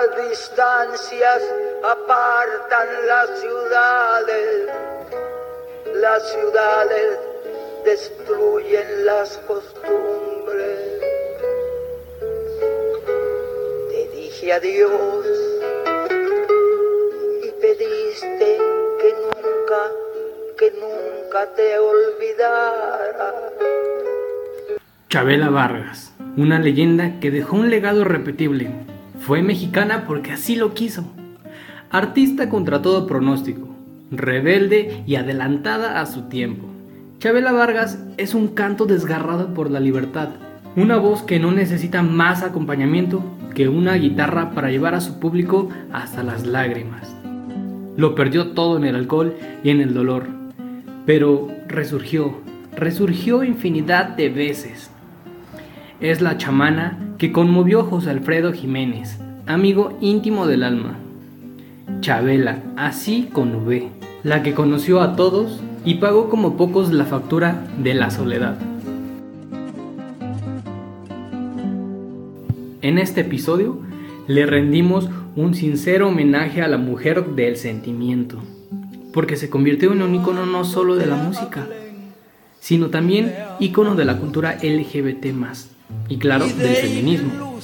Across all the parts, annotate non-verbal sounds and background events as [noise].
Las distancias apartan las ciudades, las ciudades destruyen las costumbres. Te dije adiós y pediste que nunca, que nunca te olvidara. Chabela Vargas, una leyenda que dejó un legado repetible. Fue mexicana porque así lo quiso. Artista contra todo pronóstico, rebelde y adelantada a su tiempo. Chabela Vargas es un canto desgarrado por la libertad, una voz que no necesita más acompañamiento que una guitarra para llevar a su público hasta las lágrimas. Lo perdió todo en el alcohol y en el dolor, pero resurgió, resurgió infinidad de veces. Es la chamana que conmovió a José Alfredo Jiménez, amigo íntimo del alma. Chabela, así con la que conoció a todos y pagó como pocos la factura de la soledad. En este episodio le rendimos un sincero homenaje a la mujer del sentimiento, porque se convirtió en un icono no solo de la música, sino también icono de la cultura LGBT y claro, del feminismo.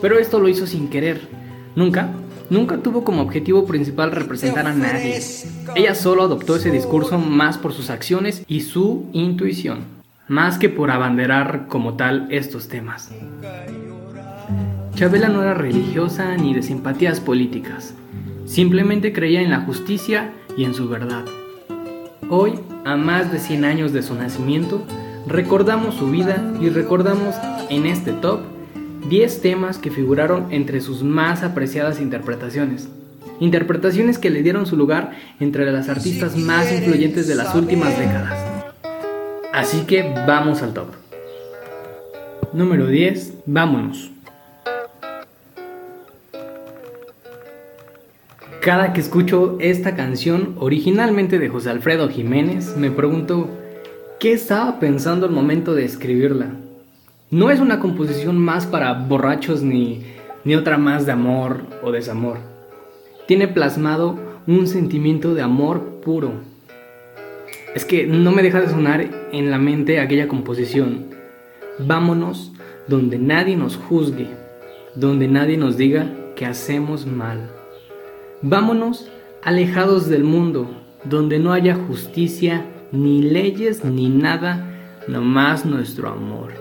Pero esto lo hizo sin querer. Nunca, nunca tuvo como objetivo principal representar a nadie. Ella solo adoptó ese discurso más por sus acciones y su intuición, más que por abanderar como tal estos temas. Chabela no era religiosa ni de simpatías políticas, simplemente creía en la justicia y en su verdad. Hoy, a más de 100 años de su nacimiento, recordamos su vida y recordamos en este top 10 temas que figuraron entre sus más apreciadas interpretaciones. Interpretaciones que le dieron su lugar entre las artistas más influyentes de las últimas décadas. Así que vamos al top. Número 10. Vámonos. Cada que escucho esta canción originalmente de José Alfredo Jiménez, me pregunto, ¿qué estaba pensando al momento de escribirla? No es una composición más para borrachos ni, ni otra más de amor o desamor. Tiene plasmado un sentimiento de amor puro. Es que no me deja de sonar en la mente aquella composición. Vámonos donde nadie nos juzgue, donde nadie nos diga que hacemos mal. Vámonos alejados del mundo, donde no haya justicia, ni leyes, ni nada, nomás nuestro amor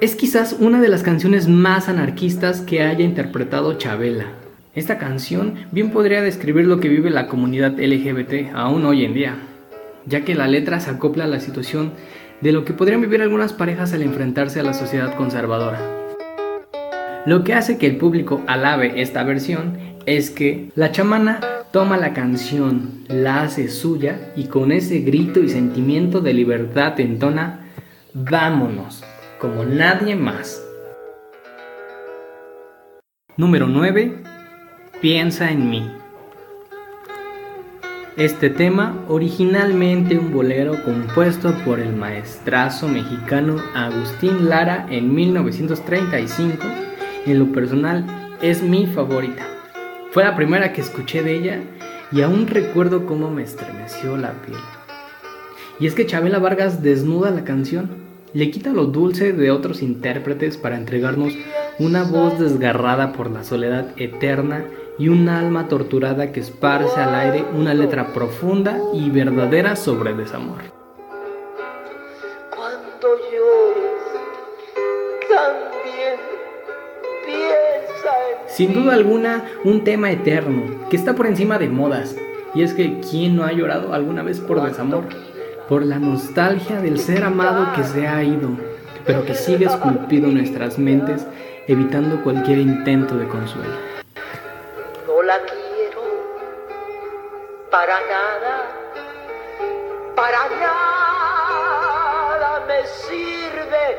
es quizás una de las canciones más anarquistas que haya interpretado Chabela. Esta canción bien podría describir lo que vive la comunidad LGBT aún hoy en día, ya que la letra se acopla a la situación de lo que podrían vivir algunas parejas al enfrentarse a la sociedad conservadora. Lo que hace que el público alabe esta versión es que la chamana toma la canción, la hace suya y con ese grito y sentimiento de libertad entona Vámonos, como nadie más. Número 9. Piensa en mí. Este tema, originalmente un bolero compuesto por el maestrazo mexicano Agustín Lara en 1935, en lo personal es mi favorita. Fue la primera que escuché de ella y aún recuerdo cómo me estremeció la piel. Y es que Chabela Vargas desnuda la canción, le quita lo dulce de otros intérpretes para entregarnos una voz desgarrada por la soledad eterna y un alma torturada que esparce al aire una letra profunda y verdadera sobre desamor. Cuando llores, también Sin duda alguna, un tema eterno que está por encima de modas. Y es que, ¿quién no ha llorado alguna vez por desamor? por la nostalgia del ser amado que se ha ido, pero que sigue esculpido en nuestras mentes, evitando cualquier intento de consuelo. No la quiero para nada, para nada me sirve.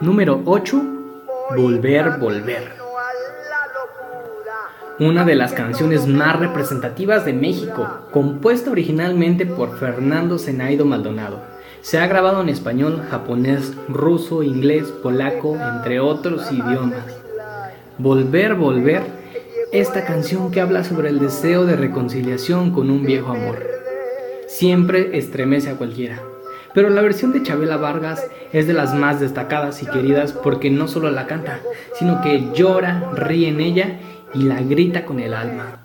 Número 8. Volver, volver una de las canciones más representativas de México, compuesta originalmente por Fernando Zenaido Maldonado, Se ha grabado en español, japonés, ruso, inglés, polaco, entre otros idiomas. Volver, volver, esta canción que habla sobre el deseo de reconciliación con un viejo amor. Siempre estremece a cualquiera. Pero la versión de Chabela Vargas es de las más destacadas y queridas porque no solo la canta, sino que llora, ríe en ella y la grita con el alma.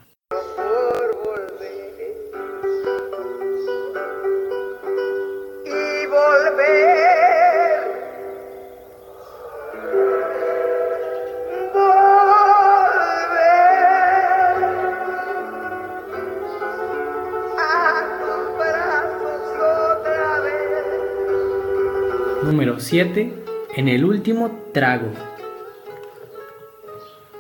7. En el último trago.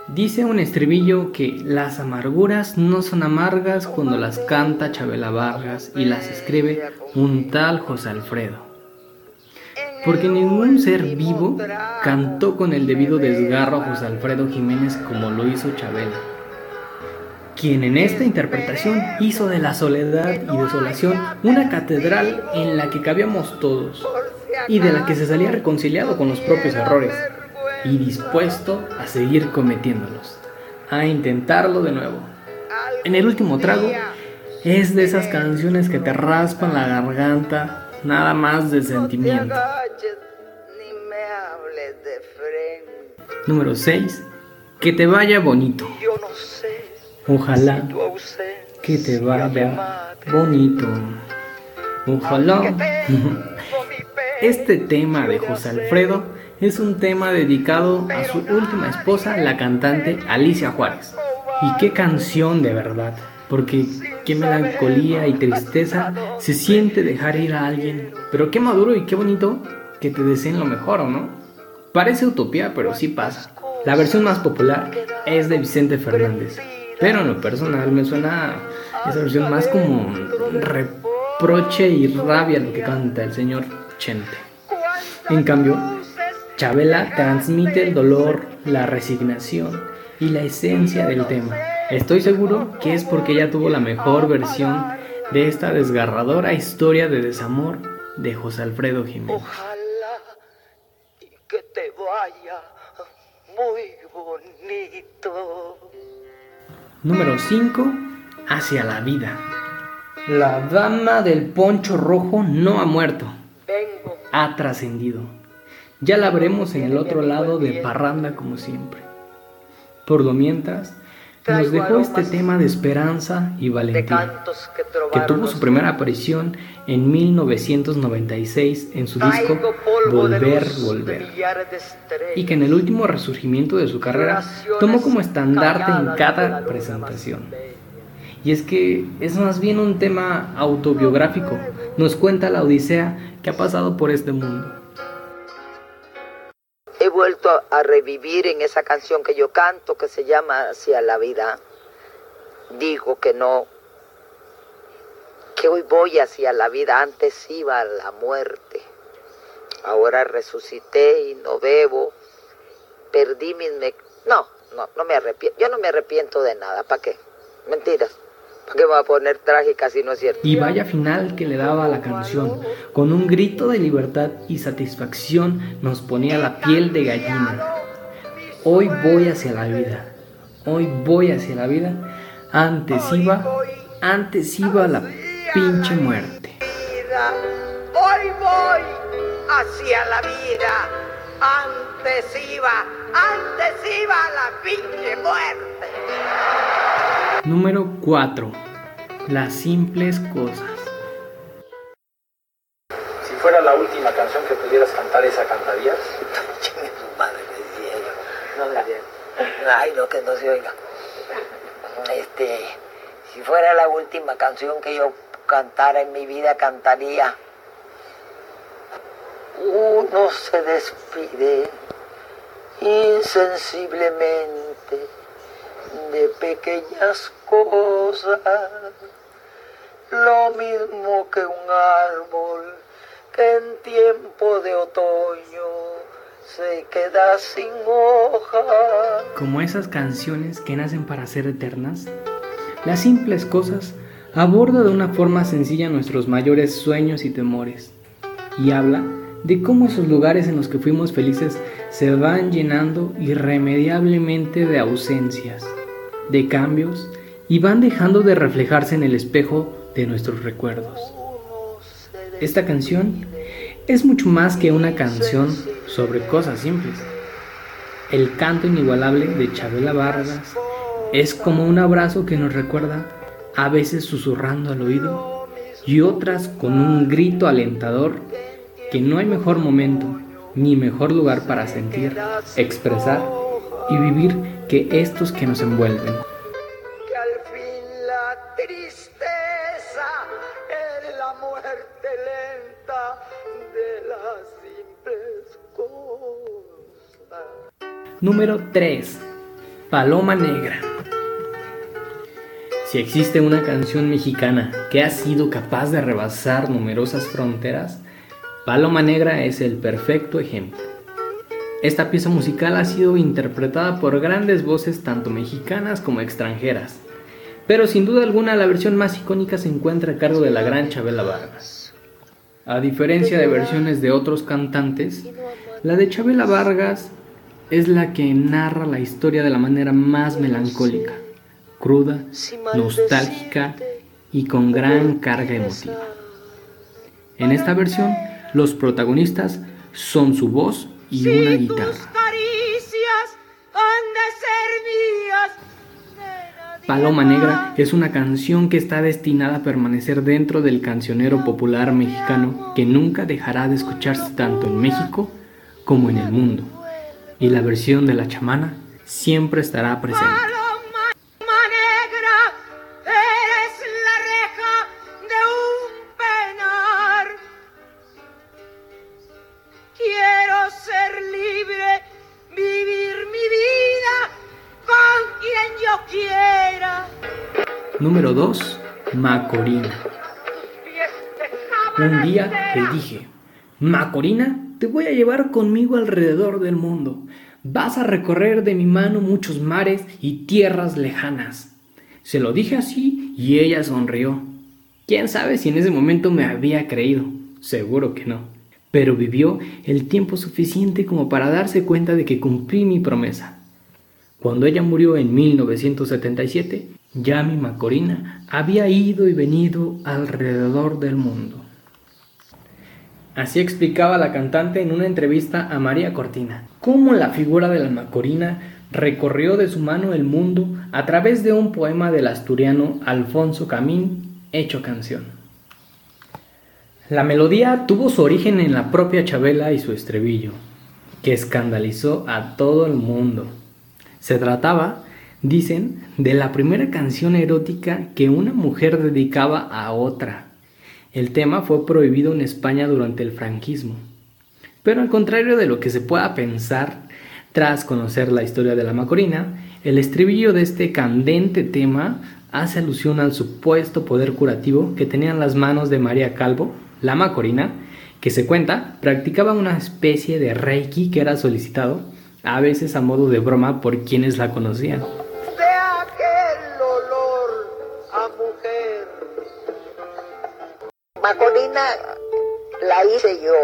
Dice un estribillo que las amarguras no son amargas cuando las canta Chabela Vargas y las escribe un tal José Alfredo. Porque ningún ser vivo cantó con el debido desgarro a José Alfredo Jiménez como lo hizo Chabela, quien en esta interpretación hizo de la soledad y desolación una catedral en la que cabíamos todos y de la que se salía reconciliado con los propios errores y dispuesto a seguir cometiéndolos, a intentarlo de nuevo. En el último trago es de esas canciones que te raspan la garganta, nada más de sentimiento. Número 6. Que te vaya bonito. Ojalá que te vaya bonito. Ojalá. [laughs] Este tema de José Alfredo es un tema dedicado a su última esposa, la cantante Alicia Juárez. Y qué canción de verdad, porque qué melancolía y tristeza se siente dejar ir a alguien, pero qué maduro y qué bonito que te deseen lo mejor, ¿o no? Parece utopía, pero sí pasa. La versión más popular es de Vicente Fernández, pero en lo personal me suena esa versión más como reproche y rabia lo que canta el señor Chente. En cambio, Chabela transmite el dolor, la resignación y la esencia del tema. Estoy seguro que es porque ella tuvo la mejor versión de esta desgarradora historia de desamor de José Alfredo Jiménez. Ojalá que te vaya muy bonito. Número 5. Hacia la vida. La dama del poncho rojo no ha muerto ha trascendido. Ya la veremos en el otro lado de Parranda como siempre. Por lo mientras, nos dejó este tema de esperanza y valentía, que tuvo su primera aparición en 1996 en su disco Volver, Volver, y que en el último resurgimiento de su carrera tomó como estandarte en cada presentación. Y es que es más bien un tema autobiográfico, nos cuenta la Odisea que ha pasado por este mundo. He vuelto a revivir en esa canción que yo canto que se llama Hacia la vida. Digo que no, que hoy voy hacia la vida, antes iba a la muerte. Ahora resucité y no bebo, perdí mis... No, no, no me arrepiento. Yo no me arrepiento de nada, ¿para qué? Mentiras. ¿Para qué va a poner trágica si no es cierto? Y vaya final que le daba a la canción. Con un grito de libertad y satisfacción nos ponía la piel de gallina. Hoy voy hacia la vida. Hoy voy hacia la vida. Antes iba, antes iba la pinche muerte. Hoy voy hacia la vida. Antes iba, antes iba la pinche muerte. Número 4. Las simples cosas. Si fuera la última canción que pudieras cantar, ¿esa cantarías? [laughs] Chingue su madre, me decía yo. No decía. Ay, no, que no se oiga. Este, si fuera la última canción que yo cantara en mi vida, cantaría. Uno se despide insensiblemente de pequeñas cosas, lo mismo que un árbol que en tiempo de otoño se queda sin hoja. Como esas canciones que nacen para ser eternas, las simples cosas aborda de una forma sencilla nuestros mayores sueños y temores. y habla de cómo esos lugares en los que fuimos felices se van llenando irremediablemente de ausencias, de cambios y van dejando de reflejarse en el espejo de nuestros recuerdos. Esta canción es mucho más que una canción sobre cosas simples. El canto inigualable de Chabela Vargas es como un abrazo que nos recuerda, a veces susurrando al oído y otras con un grito alentador, que no hay mejor momento ni mejor lugar para sentir, expresar y vivir que estos que nos envuelven. Que al fin la tristeza es la muerte lenta de las simples cosas. Número 3. Paloma Negra. Si existe una canción mexicana que ha sido capaz de rebasar numerosas fronteras, Paloma Negra es el perfecto ejemplo. Esta pieza musical ha sido interpretada por grandes voces tanto mexicanas como extranjeras, pero sin duda alguna la versión más icónica se encuentra a cargo de la gran Chabela Vargas. A diferencia de versiones de otros cantantes, la de Chabela Vargas es la que narra la historia de la manera más melancólica, cruda, nostálgica y con gran carga emotiva. En esta versión, los protagonistas son su voz y una guitarra. Paloma Negra es una canción que está destinada a permanecer dentro del cancionero popular mexicano que nunca dejará de escucharse tanto en México como en el mundo. Y la versión de la chamana siempre estará presente. Número 2. Macorina. Un día le dije, Macorina, te voy a llevar conmigo alrededor del mundo. Vas a recorrer de mi mano muchos mares y tierras lejanas. Se lo dije así y ella sonrió. ¿Quién sabe si en ese momento me había creído? Seguro que no. Pero vivió el tiempo suficiente como para darse cuenta de que cumplí mi promesa. Cuando ella murió en 1977, ya mi Macorina había ido y venido alrededor del mundo. Así explicaba la cantante en una entrevista a María Cortina, cómo la figura de la Macorina recorrió de su mano el mundo a través de un poema del asturiano Alfonso Camín hecho canción. La melodía tuvo su origen en la propia Chabela y su estribillo, que escandalizó a todo el mundo. Se trataba, dicen, de la primera canción erótica que una mujer dedicaba a otra. El tema fue prohibido en España durante el franquismo. Pero al contrario de lo que se pueda pensar, tras conocer la historia de la Macorina, el estribillo de este candente tema hace alusión al supuesto poder curativo que tenían las manos de María Calvo, la Macorina, que se cuenta practicaba una especie de reiki que era solicitado, a veces a modo de broma por quienes la conocían. Macorina la hice yo.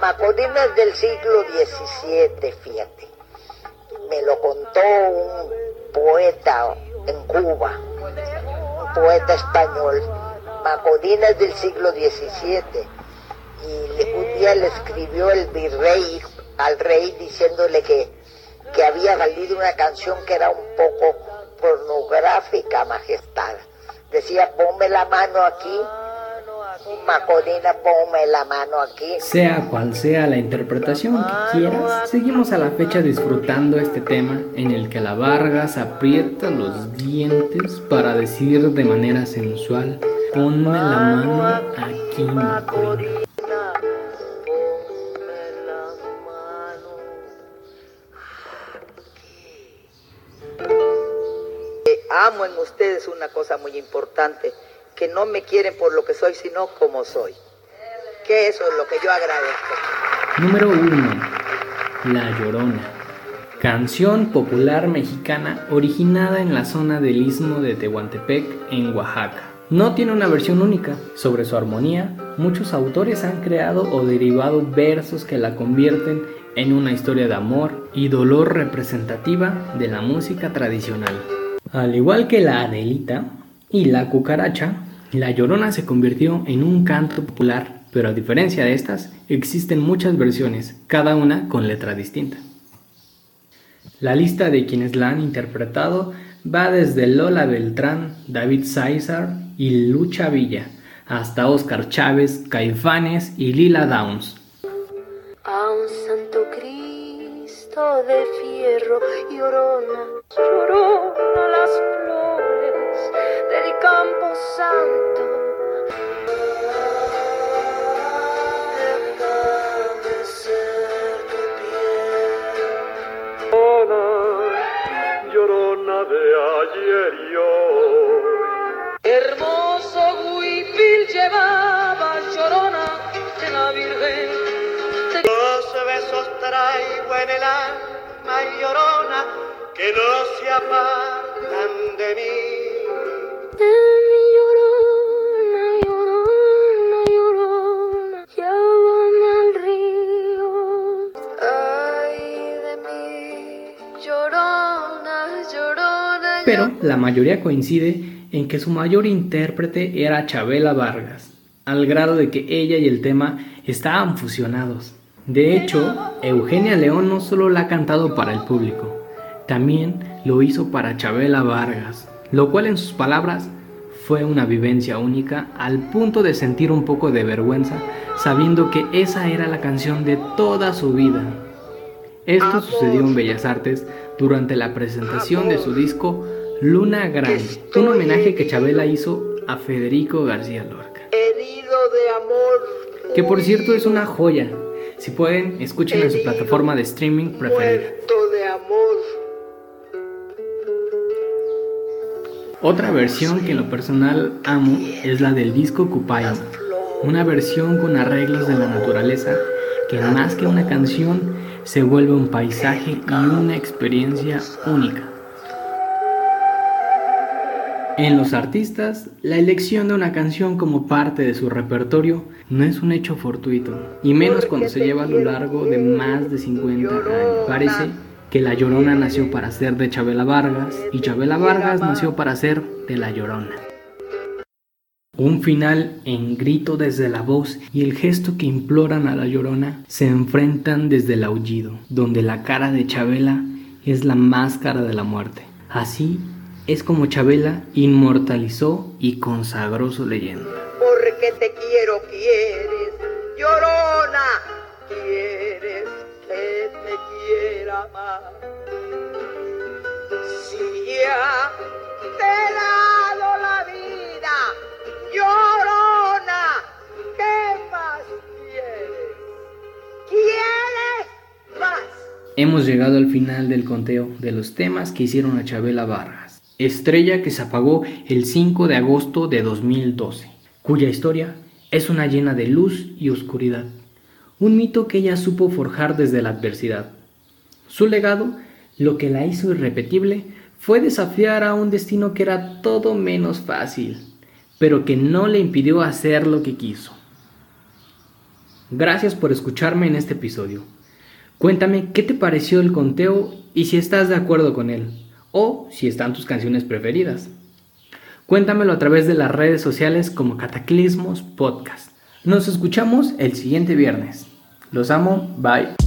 Macorina es del siglo XVII, fíjate. Me lo contó un poeta en Cuba, un poeta español. Macorina es del siglo XVII. Y un día le escribió el virrey al rey diciéndole que, que había salido una canción que era un poco pornográfica, majestad. Decía, ponme la mano aquí. Ponme la mano aquí. Sea cual sea la interpretación que quieras, seguimos a la fecha disfrutando este tema en el que la Vargas aprieta los dientes para decir de manera sensual, ponme la mano aquí, mano Eh, Amo en ustedes una cosa muy importante, que no me quieren por lo que soy, sino como soy. Que eso es lo que yo agradezco. Número 1. La Llorona. Canción popular mexicana originada en la zona del istmo de Tehuantepec, en Oaxaca. No tiene una versión única. Sobre su armonía, muchos autores han creado o derivado versos que la convierten en una historia de amor y dolor representativa de la música tradicional. Al igual que la Adelita y la cucaracha, la Llorona se convirtió en un canto popular, pero a diferencia de estas, existen muchas versiones, cada una con letra distinta. La lista de quienes la han interpretado va desde Lola Beltrán, David César y Lucha Villa, hasta Oscar Chávez, Caifanes y Lila Downs. A un santo Cristo de fierro llorona, campo santo. Pero la mayoría coincide en que su mayor intérprete era Chabela Vargas, al grado de que ella y el tema estaban fusionados. De hecho, Eugenia León no solo la ha cantado para el público, también lo hizo para Chabela Vargas, lo cual en sus palabras fue una vivencia única al punto de sentir un poco de vergüenza sabiendo que esa era la canción de toda su vida. Esto sucedió en Bellas Artes durante la presentación de su disco Luna Grande, un homenaje que Chabela hizo a Federico García Lorca. Herido de amor. Que por cierto es una joya. Si pueden, escuchen en su plataforma de streaming preferida. De amor. Otra versión que en lo personal amo es la del disco Cupaya, una versión con arreglos de la naturaleza que más que una canción se vuelve un paisaje y una experiencia única. En los artistas, la elección de una canción como parte de su repertorio no es un hecho fortuito, y menos cuando se lleva a lo largo de más de 50 años. Parece que La Llorona nació para ser de Chabela Vargas y Chabela Vargas nació para ser de La Llorona. Un final en grito desde la voz y el gesto que imploran a La Llorona se enfrentan desde el aullido, donde la cara de Chabela es la máscara de la muerte. Así es como Chabela inmortalizó y consagró su leyenda. Porque te quiero, quieres. Llorona, quieres que te quiera más. Hemos llegado al final del conteo de los temas que hicieron a Chabela Vargas, estrella que se apagó el 5 de agosto de 2012, cuya historia es una llena de luz y oscuridad, un mito que ella supo forjar desde la adversidad. Su legado, lo que la hizo irrepetible, fue desafiar a un destino que era todo menos fácil, pero que no le impidió hacer lo que quiso. Gracias por escucharme en este episodio. Cuéntame qué te pareció el conteo y si estás de acuerdo con él, o si están tus canciones preferidas. Cuéntamelo a través de las redes sociales como Cataclismos Podcast. Nos escuchamos el siguiente viernes. Los amo, bye.